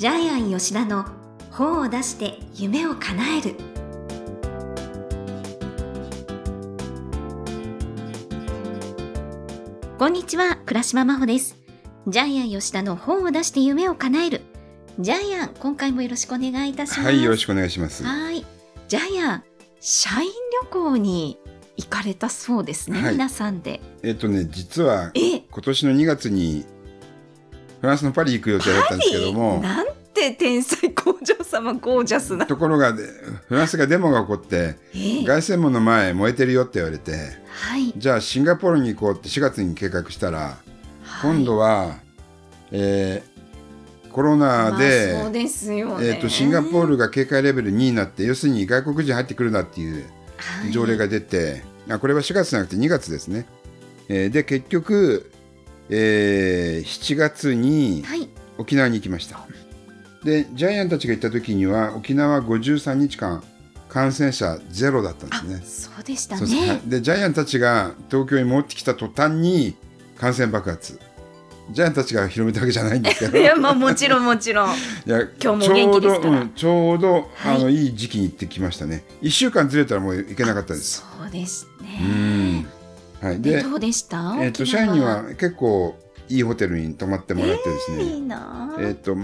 ジャイアン吉田の本を出して夢を叶える。こんにちは倉島真帆です。ジャイアン吉田の本を出して夢を叶える。ジャイアン今回もよろしくお願いいたします。はい、よろしくお願いします。はい。ジャイアン社員旅行に行かれたそうですね、はい。皆さんで。えっとね、実はえ？今年の2月にフランスのパリ行く予定だったんですけども、なんて天才工場様ゴージャスな。ところがでフランスがデモが起こって、ええ。凱旋門の前燃えてるよって言われて、はい。じゃあシンガポールに行こうって4月に計画したら、今度は、えーコロナで、でね。えー、とシンガポールが警戒レベル2になって要するに外国人入ってくるなっていうはい。条例が出て、あこれは4月じゃなくて2月ですね。えーで結局、えー7月にはい沖縄に行きました。でジャイアンたちが行った時には沖縄53日間感染者ゼロだったんですね。そうでしたねいでジャイアンたちが東京に戻ってきた途端に感染爆発。ジャイアンたちが広めたわけじゃないんですけど。いやまあもちろんもちろん いや今日も元気ですからちょうど、うんちょうど、はいあのいい時期に行ってきましたね。1週間ずれたらもう行けなかったです。そうですうねん。はい。で、でどうでした？えっ、と社員には結構いいホテルに泊まってもらってですね。いいなえっ、と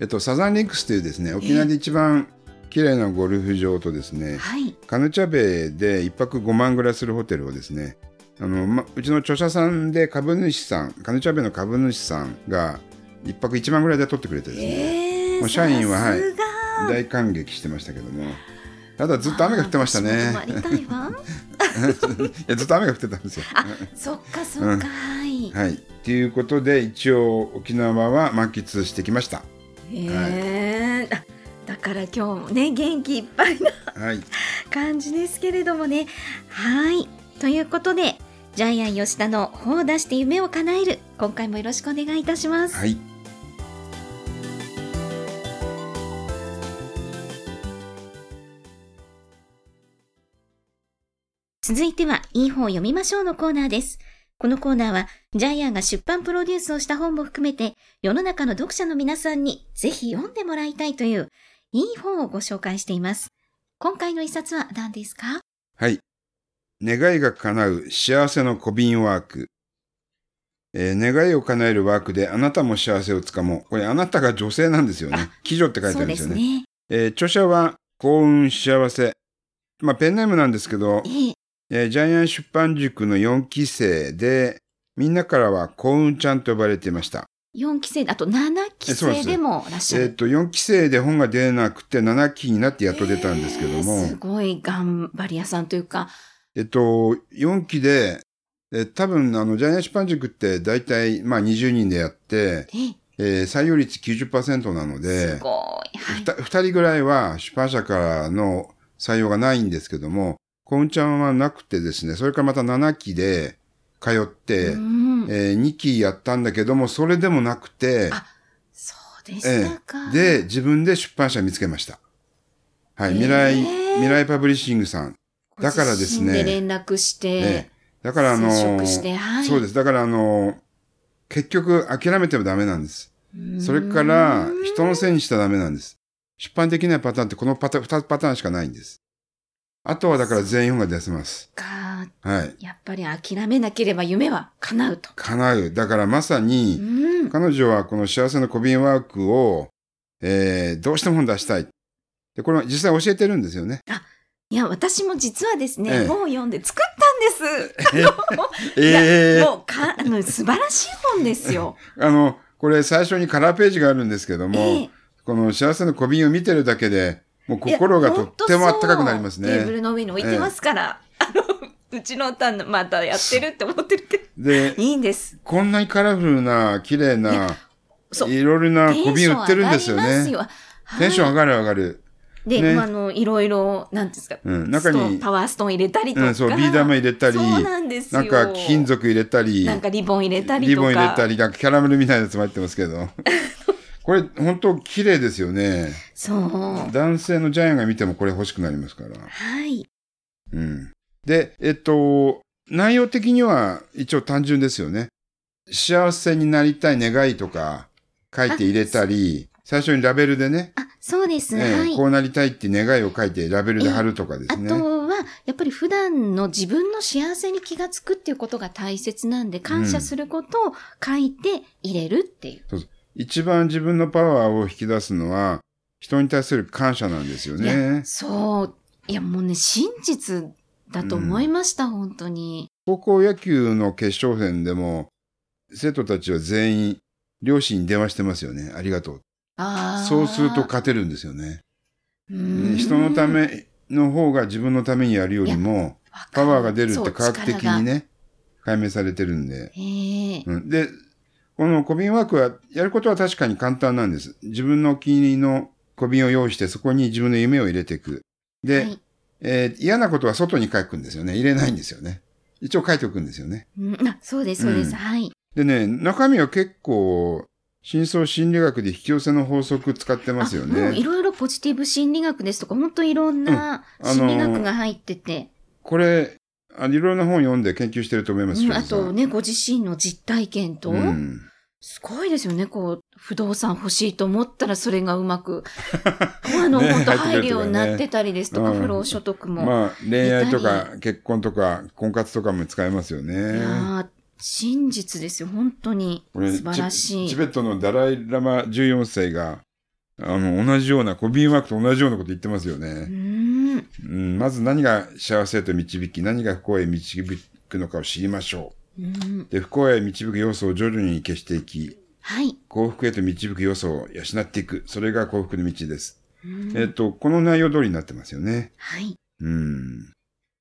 えっ、とサザンリンクスというですね、沖縄で一番綺麗なゴルフ場とですね、はいカヌチャベイで一泊5万ぐらいするホテルをですね。あのま、うちの著者さんで株主さん、カヌチャベイの株主さんが一泊1万ぐらいで取ってくれてですね。ええもう社員はさすが大感激してましたけどもただずっと雨が降ってましたね いやずっと雨が降ってたんですよ。あそっかそっか、はい。はい。ということで一応沖縄は満喫してきました。へえあだから今日もね元気いっぱいなはい。感じですけれどもね。はい。ということでジャイアン吉田の本を出して夢を叶える今回もよろしくお願いいたします、はい続いてはいい本を読みましょうのコーナーです。このコーナーはジャイアンが出版プロデュースをした本も含めて世の中の読者の皆さんにぜひ読んでもらいたいといういい本をご紹介しています。今回の一冊は何ですか？はい。願いが叶う幸せの小瓶ワーク、えー願いを叶えるワークであなたも幸せをつかもう。これあなたが女性なんですよね。貴女って書いてあるんですよね。すね。えー著者は幸運幸せ。まあペンネームなんですけどえええージャイアン出版塾の4期生で、みんなからは幸運ちゃんと呼ばれていました。4期生あと7期生でもいらっしゃる。えっ、と、4期生で本が出なくて7期になってやっと出たんですけども、えーすごい頑張り屋さんというか。えっと、4期で、えー多分、あの、ジャイアン出版塾って大体、まあ20人でやって、ねえ。ー採用率90%なので、すごい、はい、2人ぐらいは出版社からの採用がないんですけども、幸運ちゃんはなくてですね、それからまた7期で通って、うんえー2期やったんだけども、それでもなくて、あそうでしたか、で、自分で出版社見つけました。はい、未来、えー未来パブリッシングさん。だからですねで連絡して、ええだからあのはいそうです。だからあの結局諦めてもダメなんです。それから人のせいにしたらダメなんです。出版できないパターンってこのパターン、2パターンしかないんです。あとはだから全員本が出せます。かはい。やっぱり諦めなければ夢は叶うと。叶う。だからまさうに、ん、彼女はこの幸せの小瓶ワークを、えーどうしても本出したい。で、これは実際教えてるんですよね。いや私も実はですね、ええ本を読んで作ったんです。もうかあの素晴らしい本ですよ。あの、これ最初にカラーページがあるんですけども、ええこの幸せの小瓶を見てるだけで、もう心がとってもあったかくなりますいやほんとそう。テーブね。ルの上に置いてますから、あのうちのたんまたやってるって思ってる。けどで、いいんです。こんなにカラフルな、綺麗な、いろいろな小瓶売ってるんですよね。テンション上がる上がる。で、ね。あのいろいろなんていうんですか、うん、中に、パワーストーン入れたりとか、うん、そう、ビー玉入れたり、なん。なんか金属入れたり、なんかリボン入れたりとか、リボン入れたり、なんかキャラメルみたいなやつも入ってますけど。これ、本当綺麗ですよね。そう。男性のジャイアンが見てもこれ欲しくなりますから。はい。うん。で、えっと、内容的には一応単純ですよね。幸せになりたい願いとか書いて入れたり、最初にラベルでね、あ、そうです。ええはい。こうなりたいって願いを書いてラベルで貼るとかであすね。とは、やっぱり普段の自分の幸せに気がつくっていうことが大切なんで、感謝することを書いて入れるっていう。一番自分のパワーを引き出すのは、人に対する感謝なんですよね。そう。いや、もうね、真実だと思いました、本当に。高校野球の決勝戦でも、生徒たちは全員、両親に電話してますよね。ありがとう。ああ。そうすると勝てるんですよね。人のための方が自分のためにやるよりも、パワーが出るって科学的に。ね、解明されてるんで。うん、で、この小瓶ワークは、やることは確かに簡単なんです。自分のお気に入りの小瓶を用意して、そこに自分の夢を入れていく。で、はいえー嫌なことは外に書くんですよね。入れないんですよね。一応書いておくんですよね。うんあ、そうです、そうです。うんはい。でね、中身は結構、深層心理学で引き寄せの法則使ってますよあもういね。ろいろポジティブ心理学ですとか、本当いろんな心理学が入ってて、これ、あいろんな本読んで研究してると思います、うんあとね、ご自身の実体験と、うん。すごいですよね。こう、不動産欲しいと思ったらそれがうまく、あの、ね本当入るとかね入るようになってたりですとか、うん不労所得も。まあ、恋愛といか結婚とか婚活とかも使えますよいね。やー真実ですよ。本当に素晴らしい。チチベットのダライラマ14世が、あの、同じような、コビンワークと同じようなこと言ってますようね。ーん。うん、まず何が幸せへと導き、何が不幸へ導くのかを知りましょうんう。で、不幸へ導く要素を徐々に消していき、はい。幸福へと導く要素を養っていく。それが幸福の道です。うんえっと、この内容通りになってますよね。はい。うん。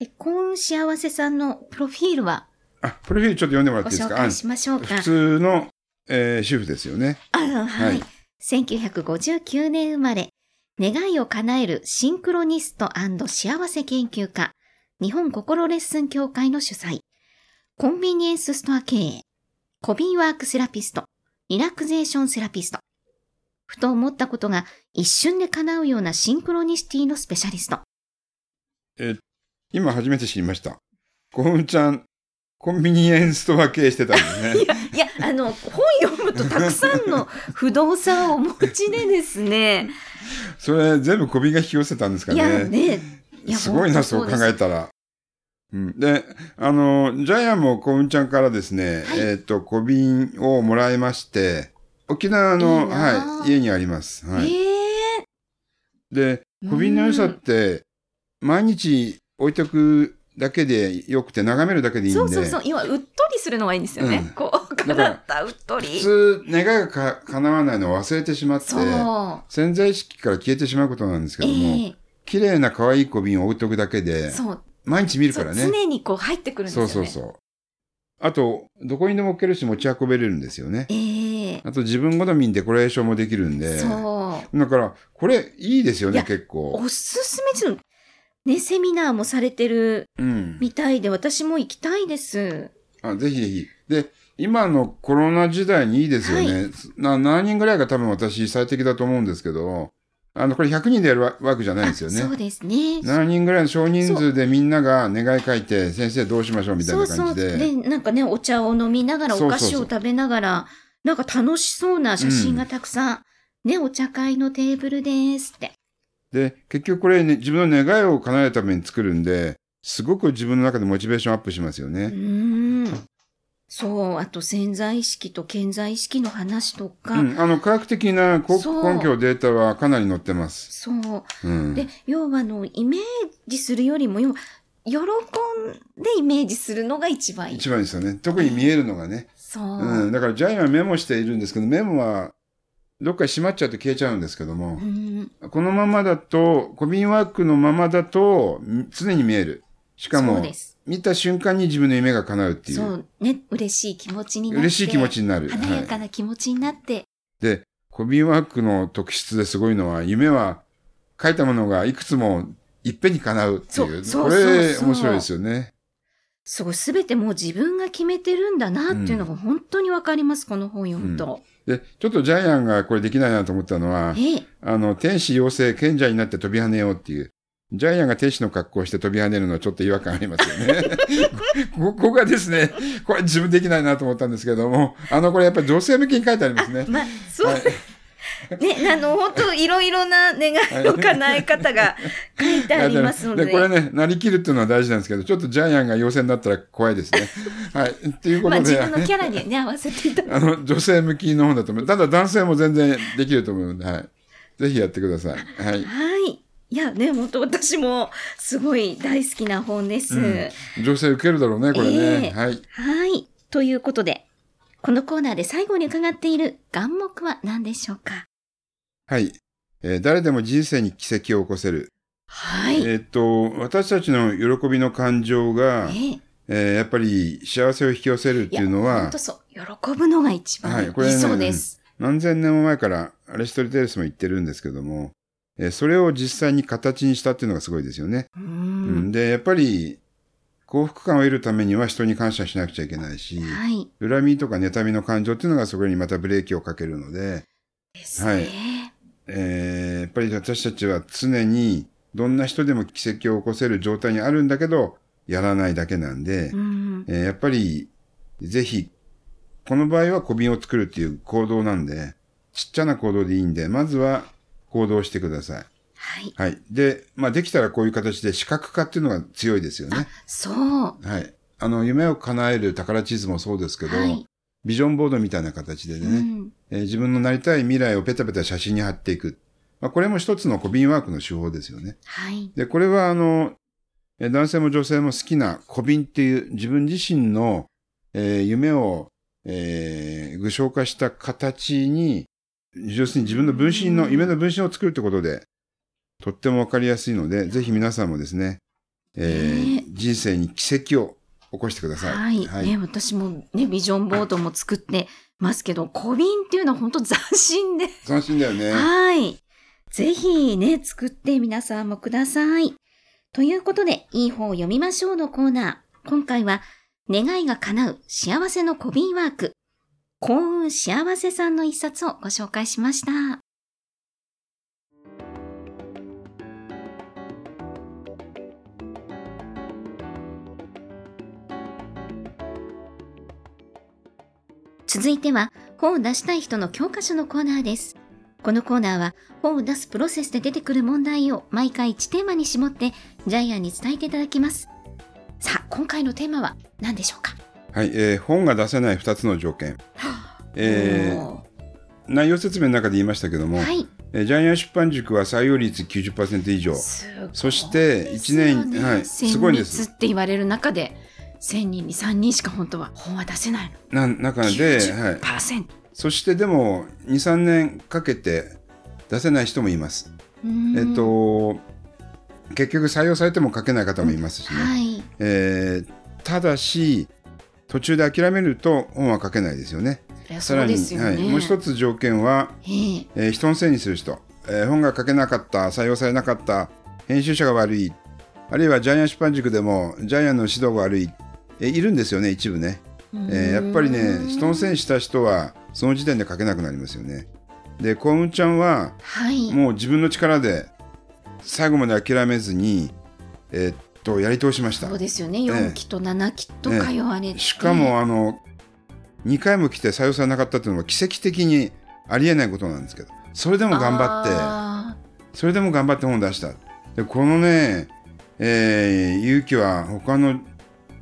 え、幸運幸せさんのプロフィールは？あ、プロフィールちょっと読んでもらっごていいですか？紹介しましょうか。あ普通の、えー主婦ですよね。あははいい。1959年生まれ、願いを叶えるシンクロニスト幸せ研究家、日本心レッスン協会の主催、コンビニエンスストア経営、コビンワークセラピスト、リラクゼーションセラピスト。ふと思ったことが一瞬で叶うようなシンクロニシティのスペシャリスト。今初めて知りました。幸運ちゃん、コンビニエンスストア経営してたんですね。いや、あの、本読むとたくさんの不動産をお持ちでですね。それ全部小瓶が引き寄せたんですかいや、ね。ね。いやすごいな、本そう考えたら。うん、で、あの、ジャイアンも幸運ちゃんからですね、はいえっ、と、小瓶をもらいまして、沖縄の、はい、家にあります。はい。ええで、小瓶の良さって、毎日置いとくだけでよくて、眺めるだけでいいんで、そうそうそう。今、うっとりするのがいいんですよね。うんこう、だから体うっとり。普通、願いがか叶わないのを忘れてしまって。潜在意識から消えてしまうことなんですけえども、え綺麗な可愛い小瓶を置いとくだけで、そう。毎日見るからね。常にこう入ってくるんですよね。そうそうそう。あと、どこにでも置けるし持ち運べれるんですよね。ええあと自分好みにデコレーションもできるんで。そう。だから、これいいですよね、結構。おすすめですね、セミナーもされてるうん。みたいで、私も行きたいです。あぜひぜひ。で、今のコロナ時代にいいですよね。な何人ぐらいが多分私最適だと思うんですけど、あの、これ100人でやるわわけじゃないんですよあそうね。ですね。何人ぐらいの少人数でみんなが願い書いて、先生どうしましょうみたいなそうそう。感じで。で、なんかね、お茶を飲みながら、おそうそうそう菓子を食べながら、なんか楽しそうな写真がたくさん、ね、お茶会のテーブルですって。で、結局これ、ね、自分の願いを叶えるために作るんで、すごく自分の中でモチベーションアップしますようね。ーん。そう、あと潜在意識と潜在意識の話とか、うん、あの、科学的な根拠データはかなり載ってます。そう。うん。で、要はあの、イメージするよりも、要は、喜んでイメージするのが一番いい。一番いいですよね。特に見えるのがね。そう。うん。だからジャイアンはメモしているんですけど、メモはどっかにしまっちゃうと消えちゃうんですけどもう、んこのままだと、コビンワークのままだと、ん常に見える。しかもそうで、す。見た瞬間に自分の夢が叶うってい。そうう。ね、嬉しい気持ちになって。嬉しい気持ちになる。華やはいかな気持ちになって。で、コビンワークの特質ですごいのは、夢は書いたものがいくつもいっぺんに叶うっていう。そうそうこれ面白いですよね。すごい、すべてもう自分が決めてるんだなっていうのが本当にわかります、この本読むと。で、ちょっとジャイアンがこれできないなと思ったのは、ええ、あの、天使妖精賢者になって飛び跳ねようっていう。ジャイアンが天使の格好をして飛び跳ねるのはちょっと違和感ありますよね。こここがですね、これ自分できないなと思ったんですけども、あの、これやっぱり女性向けに書いてありますね。まあ、そう、はい ね、あの、本当いろいろな願いの叶え方が書いてありますので。でこれね、なりきるっていうのは大事なんですけど、ちょっとジャイアンが陽性になったら怖いですね。はい。っていうことで。まあ自分のキャラにね、合わせていただあの、女性向きの本だと思う。ただ男性も全然できると思うので、はい。ぜひやってください。はい。はい。いやね、本当私もすごい大好きな本です。うん女性受けるだろうね、これね。ええはい。はい。ということで、このコーナーで最後に伺っている願目は何でしょうか？はい。えー誰でも人生に奇跡を起こせる。はい。えーっと、私たちの喜びの感情が、えええーやっぱり幸せを引き寄せるっていうのは本当、そう。喜ぶのが一番はいこれね理想です。何千年も前からアリストテレスも言ってるんですけども、えーそれを実際に形にしたっていうのがすごいですよね。で、やっぱり幸福感を得るためには人に感謝しなくちゃいけないし、はい。恨みとか妬みの感情っていうのがそこにまたブレーキをかけるので、ですね。はいえーやっぱり私たちは常にどんな人でも奇跡を起こせる状態にあるんだけど、やらないだけなんで、うん。えーやっぱりぜひ、この場合は小瓶を作るっていう行動なんで、ちっちゃな行動でいいんで、まずは行動してください。はい。はい。で、まあできたらこういう形で視覚化っていうのが強いですよね。そう。はい。あの、夢を叶える宝地図もそうですけど、はい。ビジョンボードみたいな形でね、うん。えー自分のなりたい未来をペタペタ写真に貼っていく。まあ、これも一つの小瓶ワークの手法ですよね。はい。で、これはあの、えー男性も女性も好きな小瓶っていう自分自身の、えー夢を、えー具象化した形に、要するに自分の分身の、夢の分身を作るってことで、とってもわかりやすいので、ぜひ皆さんもですね、えーね人生に奇跡を起こしてください。はい。ね、私もね、ビジョンボードも作ってますけど、小瓶っていうのは本当斬新で。斬新だよね。はい。ぜひね、作って皆さんもください。ということで、いい本を読みましょうのコーナー。今回は、願いが叶う幸せの小瓶ワーク。幸運幸せさんの一冊をご紹介しました。続いては、本を出したい人の教科書のコーナーです。このコーナーは本を出すプロセスで出てくる問題を毎回1テーマに絞ってジャイアンに伝えていただきます。さあ、今回のテーマは何でしょうか？はい、えー本が出せない2つの条件。えーお内容説明の中で言いましたけども、ーはい。えージャイアン出版塾は採用率90%以上。すごいそして1年、はい、すごいんです。って言われる中で、1000人に3人しか本当は本は出せないの。な中で、はい。90%。そしてでも、2、3年かけて出せない人もいます。えっ、と、結局採用されても書けない方もいますしね。はい。えーただし、途中で諦めると本は書けないですよね。さらに、ね。はい、もう一つ条件は、えええー人のせいにする人、えー本が書けなかった、採用されなかった、編集者が悪い、あるいはジャイアン出版塾でもジャイアンの指導が悪い、えーいるんですよね、一部ね。えーやっぱりね、人のせいにした人は、その時点で書けなくなりますよね。で、幸運ちゃんは、はい。もう自分の力で、最後まで諦めずに、えーっと、やり通しましたそう。ですよね。え4期と7期と通われて。しかも、あの、2回も来て採用されなかったっていうのは奇跡的にありえないことなんですけど、それでも頑張って、あそれでも頑張って本を出した。で、このね、えー勇気は他の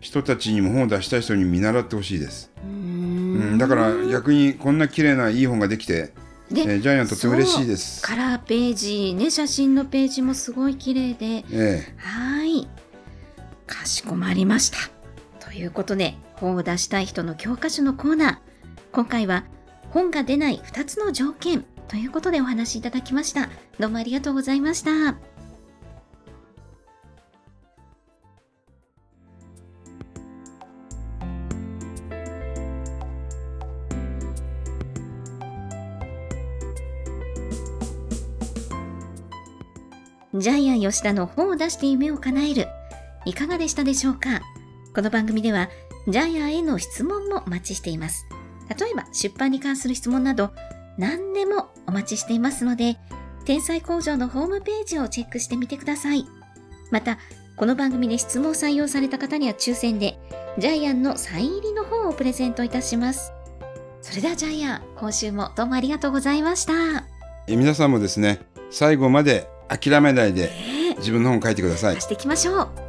人たちにも本を出したい人に見習ってほしいです。ーうんん、だから逆にこんな綺麗ないい本ができて、で、えージャイアンとっても嬉しいです。カラーページ、ね、写真のページもすごい綺麗で、えはい。かしこまりました。ということで、本を出したい人の教科書のコーナー。今回は、本が出ない2つの条件ということでお話しいただきました。どうもありがとうございました。ジャイアン吉田の本を出して夢を叶える。いかがでしたでしょうか？この番組では、ジャイアンへの質問もお待ちしています。例えば、出版に関する質問など、何でもお待ちしていますので、天才工場のホームページをチェックしてみてください。また、この番組で質問を採用された方には抽選で、ジャイアンのサイン入りの本をプレゼントいたします。それではジャイアン、今週もどうもありがとうございました。え皆さんもですね、最後まで諦めないでね自分の本書いてください出し。ていきましょう。